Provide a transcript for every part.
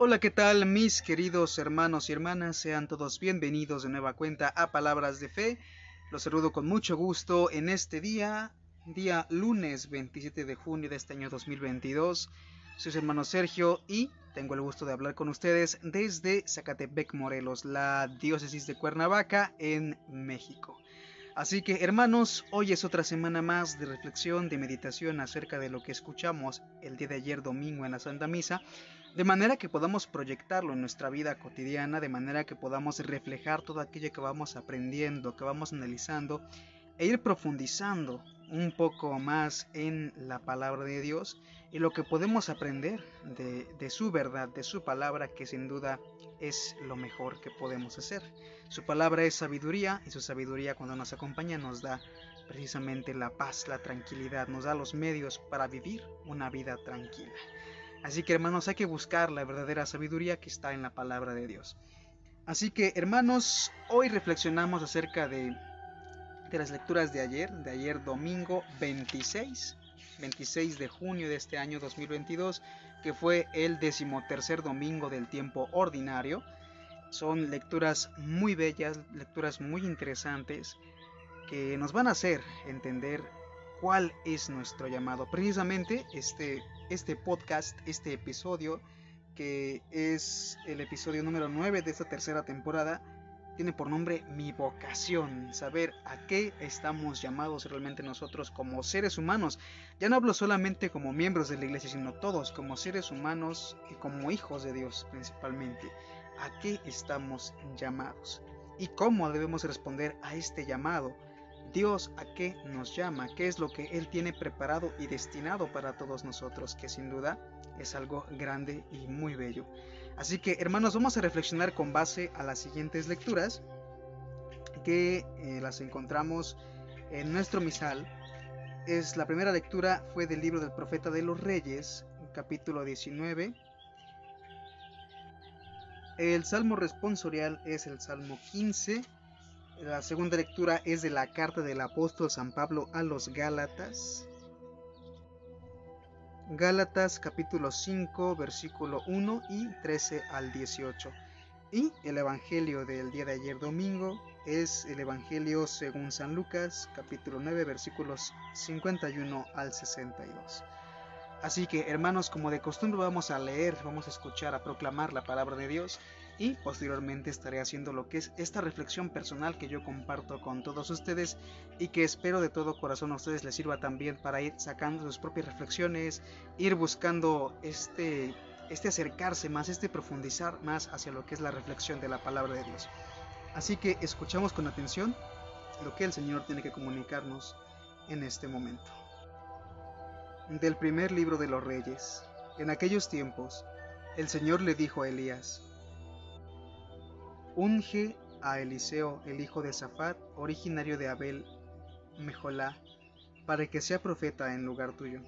Hola, ¿qué tal mis queridos hermanos y hermanas? Sean todos bienvenidos de nueva cuenta a Palabras de Fe. Los saludo con mucho gusto en este día, día lunes 27 de junio de este año 2022. Soy su hermano Sergio y tengo el gusto de hablar con ustedes desde Zacatepec, Morelos, la diócesis de Cuernavaca en México. Así que hermanos, hoy es otra semana más de reflexión, de meditación acerca de lo que escuchamos el día de ayer domingo en la Santa Misa, de manera que podamos proyectarlo en nuestra vida cotidiana, de manera que podamos reflejar todo aquello que vamos aprendiendo, que vamos analizando e ir profundizando un poco más en la palabra de Dios y lo que podemos aprender de, su verdad, de su palabra, que sin duda es lo mejor que podemos hacer. Su palabra es sabiduría y su sabiduría cuando nos acompaña nos da precisamente la paz, la tranquilidad, nos da los medios para vivir una vida tranquila. Así que hermanos, hay que buscar la verdadera sabiduría que está en la palabra de Dios. Así que hermanos, hoy reflexionamos acerca de, de las lecturas de ayer, de ayer domingo 26 26 de junio de este año 2022, que fue el decimotercer domingo del tiempo ordinario. Son lecturas muy bellas, lecturas muy interesantes, que nos van a hacer entender cuál es nuestro llamado. Precisamente este, este podcast, este episodio, que es el episodio número 9 de esta tercera temporada, tiene por nombre mi vocación, saber a qué estamos llamados realmente nosotros como seres humanos. Ya no hablo solamente como miembros de la iglesia, sino todos como seres humanos y como hijos de Dios principalmente. ¿A qué estamos llamados? ¿Y cómo debemos responder a este llamado? Dios a qué nos llama, qué es lo que Él tiene preparado y destinado para todos nosotros, que sin duda es algo grande y muy bello. Así que hermanos, vamos a reflexionar con base a las siguientes lecturas que eh, las encontramos en nuestro misal. Es la primera lectura fue del libro del profeta de los reyes, capítulo 19. El salmo responsorial es el salmo 15. La segunda lectura es de la carta del apóstol San Pablo a los Gálatas, Gálatas capítulo 5 versículo 1 y 13 al 18. Y el Evangelio del día de ayer domingo es el Evangelio según San Lucas capítulo 9 versículos 51 al 62. Así que hermanos, como de costumbre vamos a leer, vamos a escuchar, a proclamar la palabra de Dios y posteriormente estaré haciendo lo que es esta reflexión personal que yo comparto con todos ustedes y que espero de todo corazón a ustedes les sirva también para ir sacando sus propias reflexiones, ir buscando este, este acercarse más, este profundizar más hacia lo que es la reflexión de la palabra de Dios. Así que escuchamos con atención lo que el Señor tiene que comunicarnos en este momento. Del primer libro de los reyes. En aquellos tiempos, el Señor le dijo a Elías, unge a Eliseo, el hijo de Safat, originario de Abel Mejolá, para que sea profeta en lugar tuyo.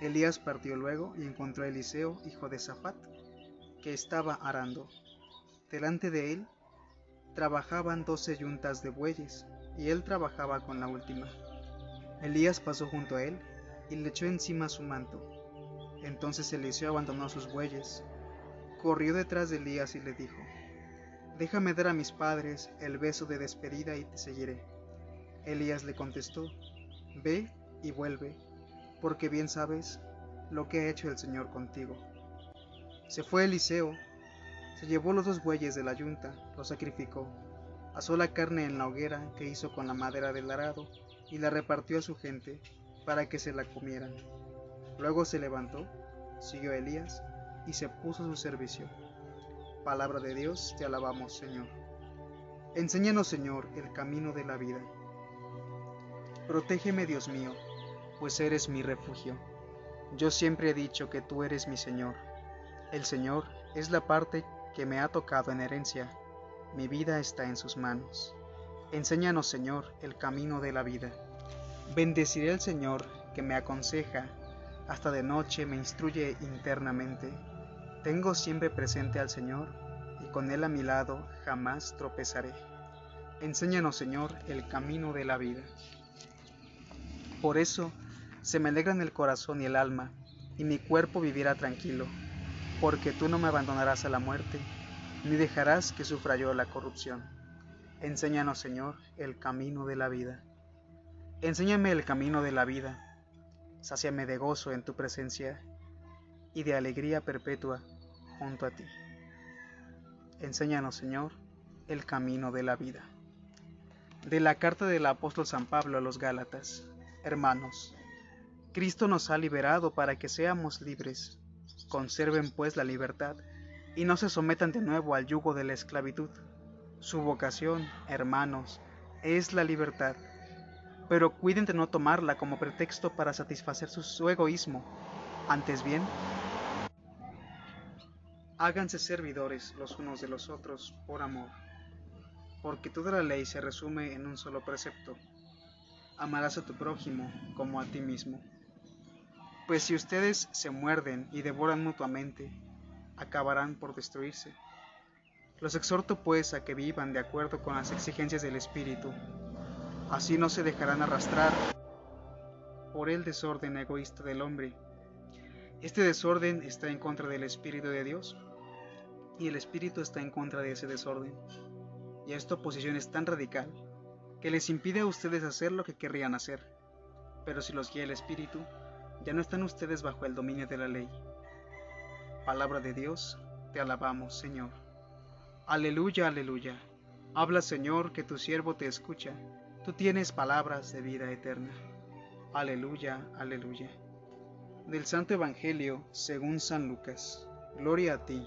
Elías partió luego y encontró a Eliseo, hijo de Safat, que estaba arando. Delante de él trabajaban doce yuntas de bueyes, y él trabajaba con la última. Elías pasó junto a él y le echó encima su manto. Entonces Eliseo abandonó sus bueyes, corrió detrás de Elías y le dijo, Déjame dar a mis padres el beso de despedida y te seguiré. Elías le contestó, Ve y vuelve, porque bien sabes lo que ha hecho el Señor contigo. Se fue Eliseo, se llevó los dos bueyes de la yunta, los sacrificó, asó la carne en la hoguera que hizo con la madera del arado y la repartió a su gente para que se la comieran. Luego se levantó, siguió a Elías y se puso a su servicio. Palabra de Dios, te alabamos, Señor. Enséñanos, Señor, el camino de la vida. Protégeme, Dios mío, pues eres mi refugio. Yo siempre he dicho que tú eres mi Señor. El Señor es la parte que me ha tocado en herencia. Mi vida está en sus manos. Enséñanos, Señor, el camino de la vida. Bendeciré al Señor que me aconseja, hasta de noche me instruye internamente tengo siempre presente al Señor y con Él a mi lado jamás tropezaré. Enséñanos, Señor, el camino de la vida. Por eso se me alegran el corazón y el alma, y mi cuerpo vivirá tranquilo, porque tú no me abandonarás a la muerte, ni dejarás que sufra yo la corrupción. Enséñanos, Señor, el camino de la vida. Enséñame el camino de la vida. Sáciame de gozo en tu presencia y de alegría perpetua junto a ti. Enséñanos, Señor, el camino de la vida. De la carta del apóstol San Pablo a los Gálatas. Hermanos, Cristo nos ha liberado para que seamos libres. Conserven pues la libertad y no se sometan de nuevo al yugo de la esclavitud. Su vocación, hermanos, es la libertad, pero cuiden de no tomarla como pretexto para satisfacer su, su egoísmo. Antes bien, háganse servidores los unos de los otros por amor, porque toda la ley se resume en un solo precepto. Amarás a tu prójimo como a ti mismo. Pues si ustedes se muerden y devoran mutuamente, acabarán por destruirse. Los exhorto pues a que vivan de acuerdo con las exigencias del Espíritu. Así no se dejarán arrastrar por el desorden egoísta del hombre. Este desorden está en contra del Espíritu de Dios y el Espíritu está en contra de ese desorden. Y esta oposición es tan radical que les impide a ustedes hacer lo que querrían hacer. Pero si los guía el Espíritu, ya no están ustedes bajo el dominio de la ley. Palabra de Dios, te alabamos, Señor. Aleluya, aleluya. Habla, Señor, que tu siervo te escucha. Tú tienes palabras de vida eterna. Aleluya, aleluya. Del Santo Evangelio según San Lucas. Gloria a ti,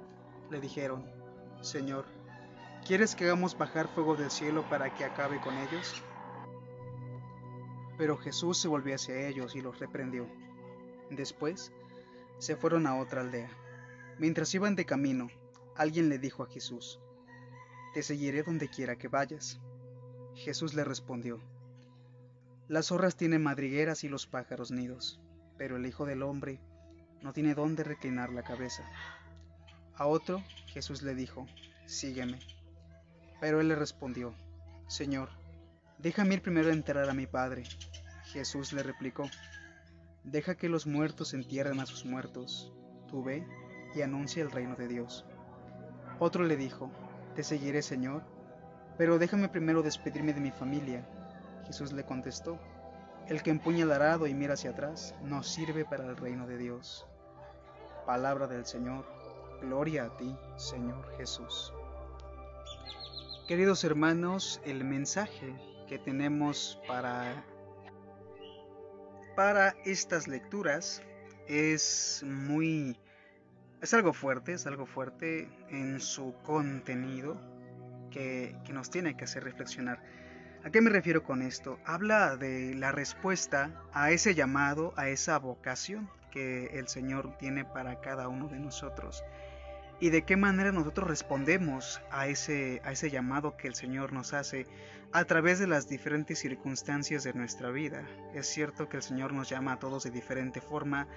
le dijeron, Señor, ¿quieres que hagamos bajar fuego del cielo para que acabe con ellos? Pero Jesús se volvió hacia ellos y los reprendió. Después, se fueron a otra aldea. Mientras iban de camino, alguien le dijo a Jesús, Te seguiré donde quiera que vayas. Jesús le respondió, Las zorras tienen madrigueras y los pájaros nidos, pero el Hijo del Hombre no tiene dónde reclinar la cabeza. A otro Jesús le dijo, Sígueme. Pero él le respondió, Señor, déjame ir primero a enterrar a mi Padre. Jesús le replicó, Deja que los muertos entierren a sus muertos. Tú ve y anuncia el reino de Dios. Otro le dijo, Te seguiré, Señor, pero déjame primero despedirme de mi familia. Jesús le contestó, El que empuña el arado y mira hacia atrás no sirve para el reino de Dios. Palabra del Señor, gloria a ti, Señor Jesús. Queridos hermanos, el mensaje que tenemos para para estas lecturas es muy... es algo fuerte, es algo fuerte en su contenido que, que nos tiene que hacer reflexionar. ¿A qué me refiero con esto? Habla de la respuesta a ese llamado, a esa vocación que el Señor tiene para cada uno de nosotros y de qué manera nosotros respondemos a ese, a ese llamado que el Señor nos hace a través de las diferentes circunstancias de nuestra vida. Es cierto que el Señor nos llama a todos de diferente forma,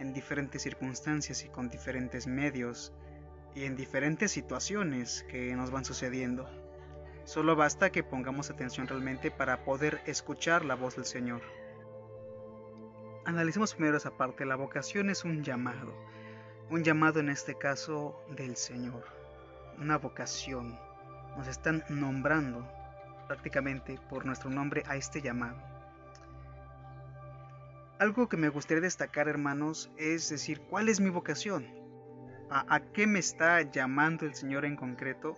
en diferentes circunstancias y con diferentes medios y en diferentes situaciones que nos van sucediendo. Solo basta que pongamos atención realmente para poder escuchar la voz del Señor. Analicemos primero esa parte. La vocación es un llamado un llamado en este caso del Señor, una vocación. Nos están nombrando prácticamente por nuestro nombre a este llamado. Algo que me gustaría destacar, hermanos, es decir, ¿cuál es mi vocación? ¿A, qué me está llamando el Señor en concreto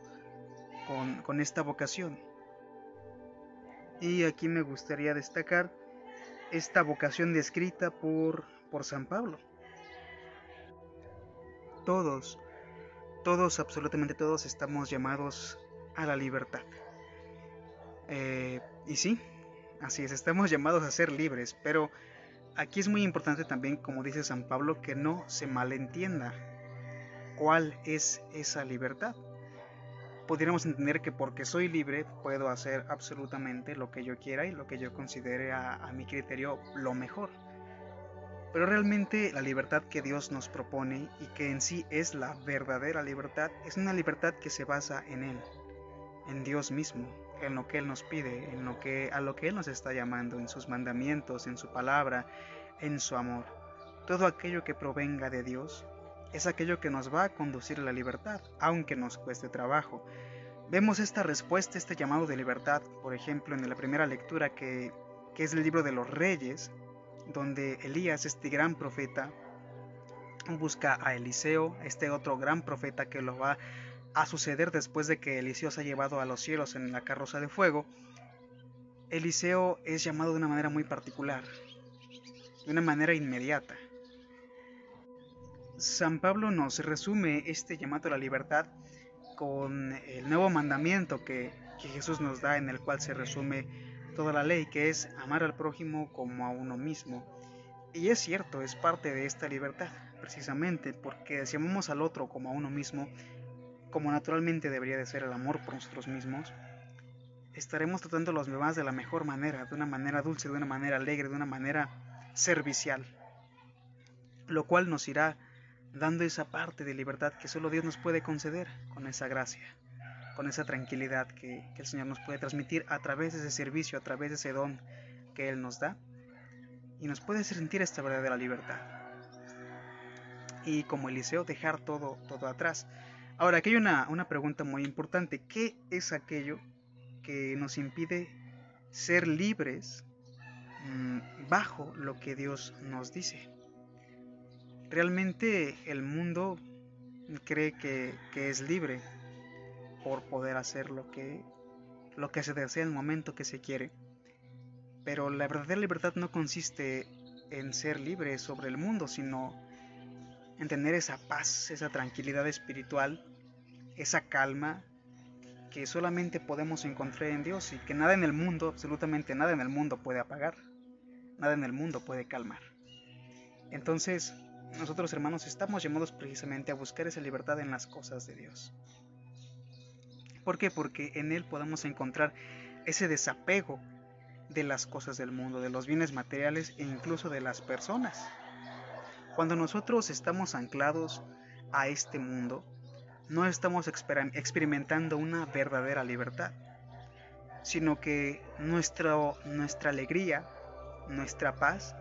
con, esta vocación? Y aquí me gustaría destacar esta vocación descrita por San Pablo todos, todos, absolutamente todos estamos llamados a la libertad. Eh, y sí, así es, estamos llamados a ser libres, pero aquí es muy importante también, como dice San Pablo, que no se malentienda. cuál es esa libertad. Podríamos entender que porque soy libre puedo hacer absolutamente lo que yo quiera y lo que yo considere a mi criterio lo mejor. Pero realmente la libertad que Dios nos propone y que en sí es la verdadera libertad es una libertad que se basa en Él, en Dios mismo, en lo que Él nos pide, en lo que, a lo que Él nos está llamando, en sus mandamientos, en su palabra, en su amor. Todo aquello que provenga de Dios es aquello que nos va a conducir a la libertad, aunque nos cueste trabajo. Vemos esta respuesta, este llamado de libertad, por ejemplo, en la primera lectura que, que es el libro de los reyes, donde Elías, este gran profeta, busca a Eliseo, este otro gran profeta que lo va a suceder después de que Eliseo se ha llevado a los cielos en la carroza de fuego, Eliseo es llamado de una manera muy particular, de una manera inmediata. San Pablo nos resume este llamado a la libertad con el nuevo mandamiento que, que Jesús nos da en el cual se resume toda la ley, que es amar al prójimo como a uno mismo. Y es cierto, es parte de esta libertad, precisamente, porque si amamos al otro como a uno mismo, como naturalmente debería de ser el amor por nosotros mismos, estaremos tratando a los demás de la mejor manera, de una manera dulce, de una manera alegre, de una manera servicial, lo cual nos irá dando esa parte de libertad que solo Dios nos puede conceder con esa gracia, con esa tranquilidad que, que el Señor nos puede transmitir a través de ese servicio, a través de ese don que Él nos da, y nos puede sentir esta verdadera libertad. Y como Eliseo, dejar todo, todo atrás. Ahora, aquí hay una, pregunta muy importante. ¿Qué es aquello que nos impide ser libres mm, bajo lo que Dios nos dice? Realmente el mundo cree que, es libre por poder hacer lo que, lo que se desea en el momento que se quiere. Pero la verdadera libertad no consiste en ser libre sobre el mundo, sino en tener esa paz, esa tranquilidad espiritual, esa calma que solamente podemos encontrar en Dios y que nada en el mundo, absolutamente nada en el mundo puede apagar, nada en el mundo puede calmar. Entonces, nosotros hermanos estamos llamados precisamente a buscar esa libertad en las cosas de Dios. ¿Por qué? Porque en Él podemos encontrar ese desapego de las cosas del mundo, de los bienes materiales e incluso de las personas. Cuando nosotros estamos anclados a este mundo, no estamos experimentando una verdadera libertad, sino que nuestro, nuestra alegría, nuestra paz,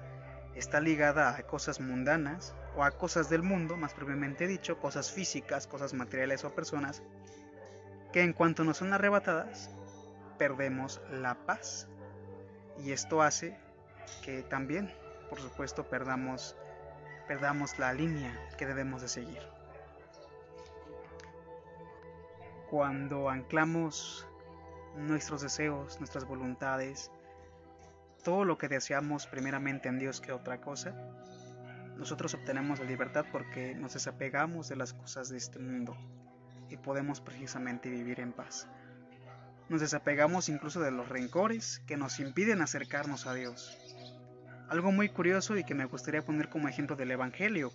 está ligada a cosas mundanas o a cosas del mundo, más propiamente dicho, cosas físicas, cosas materiales o personas, que en cuanto nos son arrebatadas, perdemos la paz. Y esto hace que también, por supuesto, perdamos perdamos la línea que debemos de seguir. Cuando anclamos nuestros deseos, nuestras voluntades, todo lo que deseamos primeramente en Dios que otra cosa, nosotros obtenemos la libertad porque nos desapegamos de las cosas de este mundo y podemos precisamente vivir en paz. Nos desapegamos incluso de los rencores que nos impiden acercarnos a Dios. Algo muy curioso y que me gustaría poner como ejemplo del Evangelio,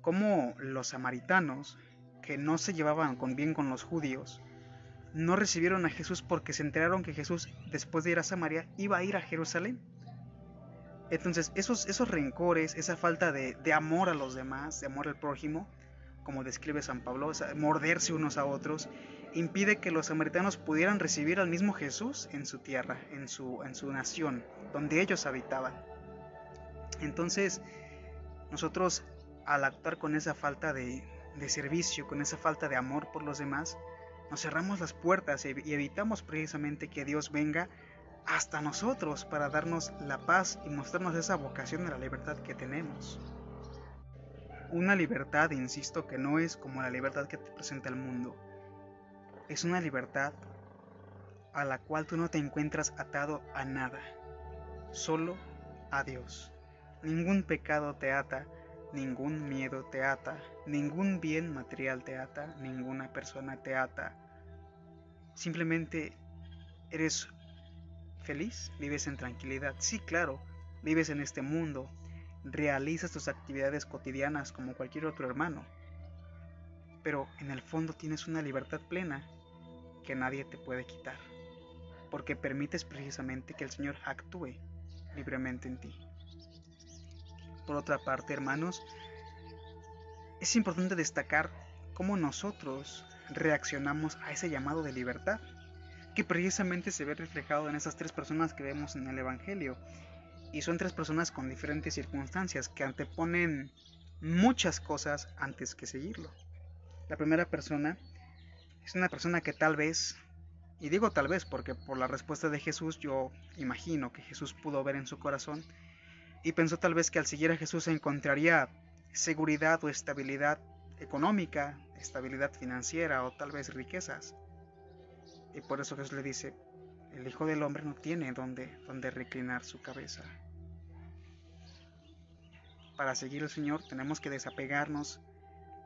como los samaritanos, que no se llevaban con bien con los judíos, no recibieron a Jesús porque se enteraron que Jesús, después de ir a Samaria, iba a ir a Jerusalén. Entonces, esos, esos rencores, esa falta de, de amor a los demás, de amor al prójimo, como describe San Pablo, morderse unos a otros, impide que los samaritanos pudieran recibir al mismo Jesús en su tierra, en su, en su nación, donde ellos habitaban. Entonces, nosotros al actuar con esa falta de, servicio, con esa falta de amor por los demás, nos cerramos las puertas y evitamos precisamente que Dios venga hasta nosotros para darnos la paz y mostrarnos esa vocación de la libertad que tenemos. Una libertad, insisto, que no es como la libertad que te presenta el mundo. Es una libertad a la cual tú no te encuentras atado a nada, solo a Dios. Ningún pecado te ata, ningún miedo te ata, ningún bien material te ata, ninguna persona te ata. Simplemente eres feliz, vives en tranquilidad. Sí, claro, vives en este mundo, realizas tus actividades cotidianas como cualquier otro hermano, pero en el fondo tienes una libertad plena que nadie te puede quitar, porque permites precisamente que el Señor actúe libremente en ti. Por otra parte, hermanos, es importante destacar cómo nosotros reaccionamos a ese llamado de libertad, que precisamente se ve reflejado en esas tres personas que vemos en el Evangelio. Y son tres personas con diferentes circunstancias que anteponen muchas cosas antes que seguirlo. La primera persona es una persona que tal vez, y digo tal vez porque por la respuesta de Jesús yo imagino que Jesús pudo ver en su corazón y pensó tal vez que al seguir a Jesús encontraría seguridad o estabilidad económica, estabilidad financiera o tal vez riquezas. Y por eso Jesús le dice, el Hijo del Hombre no tiene donde, donde reclinar su cabeza. Para seguir al Señor tenemos que desapegarnos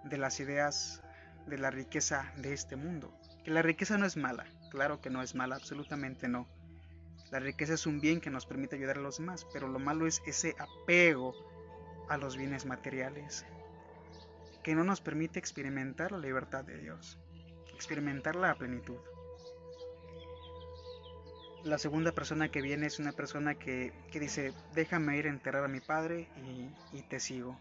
de las ideas de la riqueza de este mundo. Que la riqueza no es mala, claro que no es mala, absolutamente no. La riqueza es un bien que nos permite ayudar a los demás, pero lo malo es ese apego a los bienes materiales, que no nos permite experimentar la libertad de Dios, experimentar la plenitud. La segunda persona que viene es una persona que, dice, déjame ir a enterrar a mi padre y, y te sigo.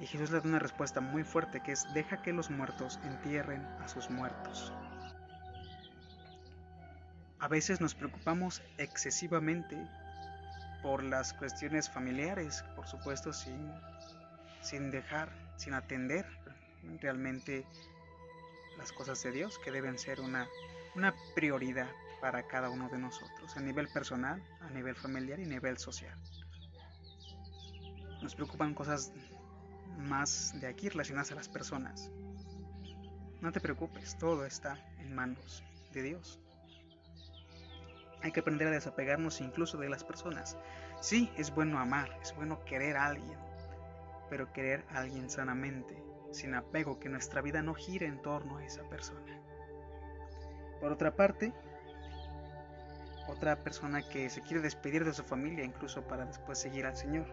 Y Jesús le da una respuesta muy fuerte que es, deja que los muertos entierren a sus muertos. A veces nos preocupamos excesivamente por las cuestiones familiares, por supuesto, sin, sin dejar sin atender realmente las cosas de Dios, que deben ser una, una prioridad para cada uno de nosotros, a nivel personal, a nivel familiar y a nivel social. Nos preocupan cosas más de aquí relacionadas a las personas. No te preocupes, todo está en manos de Dios. Hay que aprender a desapegarnos incluso de las personas. Sí, es bueno amar, es bueno querer a alguien, pero querer a alguien sanamente, sin apego, que nuestra vida no gire en torno a esa persona. Por otra parte, otra persona que se quiere despedir de su familia incluso para después seguir al Señor.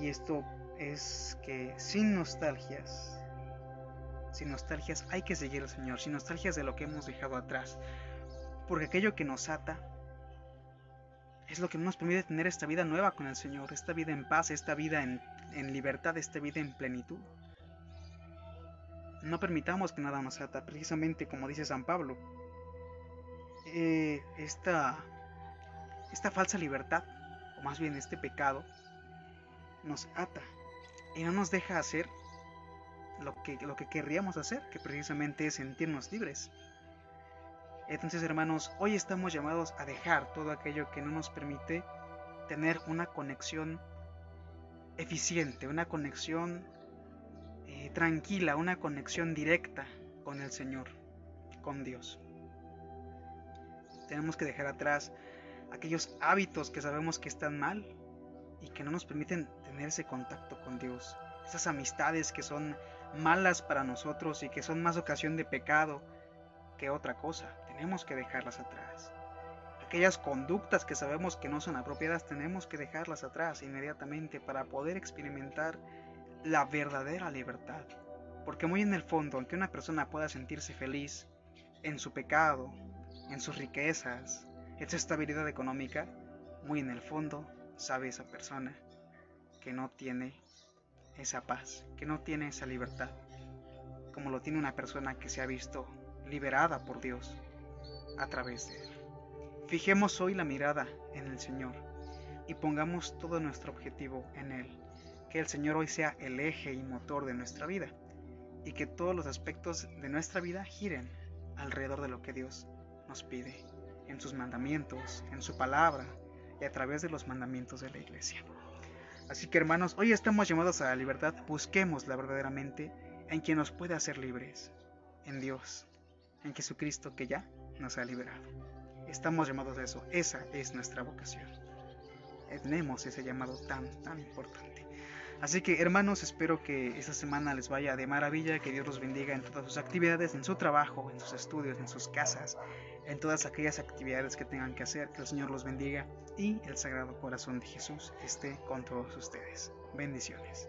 Y esto es que sin nostalgias, sin nostalgias hay que seguir al Señor, sin nostalgias de lo que hemos dejado atrás. Porque aquello que nos ata es lo que nos permite tener esta vida nueva con el Señor, esta vida en paz, esta vida en, libertad, esta vida en plenitud. No permitamos que nada nos ata, precisamente como dice San Pablo. Eh, esta, esta falsa libertad, o más bien este pecado, nos ata y no nos deja hacer lo que, lo que querríamos hacer, que precisamente es sentirnos libres. Entonces, hermanos, hoy estamos llamados a dejar todo aquello que no nos permite tener una conexión eficiente, una conexión eh, tranquila, una conexión directa con el Señor, con Dios. Tenemos que dejar atrás aquellos hábitos que sabemos que están mal y que no nos permiten tener ese contacto con Dios. Esas amistades que son malas para nosotros y que son más ocasión de pecado que otra cosa tenemos que dejarlas atrás. Aquellas conductas que sabemos que no son apropiadas tenemos que dejarlas atrás inmediatamente para poder experimentar la verdadera libertad. Porque muy en el fondo, aunque una persona pueda sentirse feliz en su pecado, en sus riquezas, en su estabilidad económica, muy en el fondo sabe esa persona que no tiene esa paz, que no tiene esa libertad, como lo tiene una persona que se ha visto liberada por Dios a través de Él. Fijemos hoy la mirada en el Señor y pongamos todo nuestro objetivo en Él. Que el Señor hoy sea el eje y motor de nuestra vida y que todos los aspectos de nuestra vida giren alrededor de lo que Dios nos pide, en sus mandamientos, en su palabra y a través de los mandamientos de la iglesia. Así que hermanos, hoy estamos llamados a la libertad, busquémosla verdaderamente en quien nos puede hacer libres, en Dios, en Jesucristo que ya nos ha liberado. Estamos llamados a eso, esa es nuestra vocación. Tenemos ese llamado tan, tan importante. Así que hermanos, espero que esta semana les vaya de maravilla, que Dios los bendiga en todas sus actividades, en su trabajo, en sus estudios, en sus casas, en todas aquellas actividades que tengan que hacer, que el Señor los bendiga y el Sagrado Corazón de Jesús esté con todos ustedes. Bendiciones.